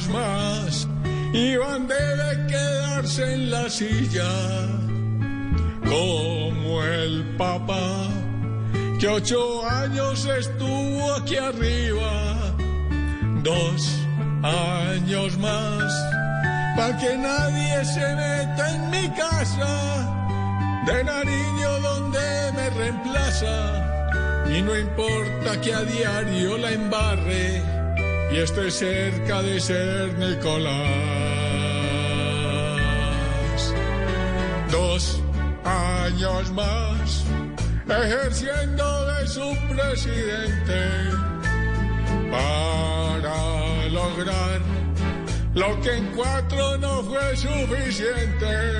Años más Iván debe quedarse en la silla. Como el papá que ocho años estuvo aquí arriba, dos años más, para que nadie se meta en mi casa, de nariño donde me reemplaza, y no importa que a diario la embarre y esté cerca de ser Nicolás. Dos años más ejerciendo de su presidente para lograr lo que en cuatro no fue suficiente.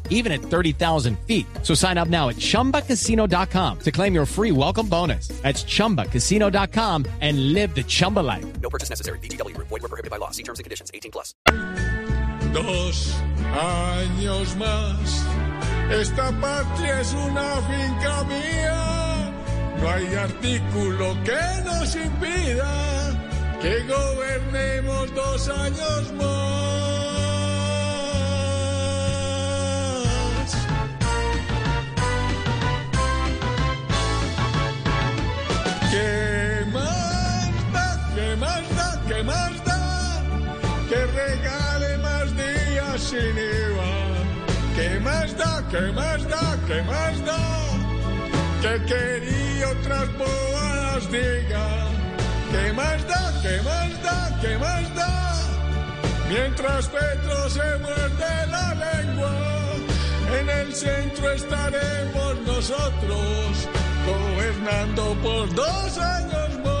even at 30,000 feet. So sign up now at chumbacasino.com to claim your free welcome bonus. That's chumbacasino.com and live the Chumba life. No purchase necessary. VGW. Void were prohibited by law. See terms and conditions 18 plus. Dos años más. Esta patria es una finca mía. No hay artículo que nos impida que gobernemos dos años más. Sin IVA. ¿Qué más da? ¿Qué más da? ¿Qué más da? Que quería otras bobadas diga. ¿Qué más da? ¿Qué más da? ¿Qué más da? Mientras Petro se muerde la lengua, en el centro estaremos nosotros, gobernando por dos años más.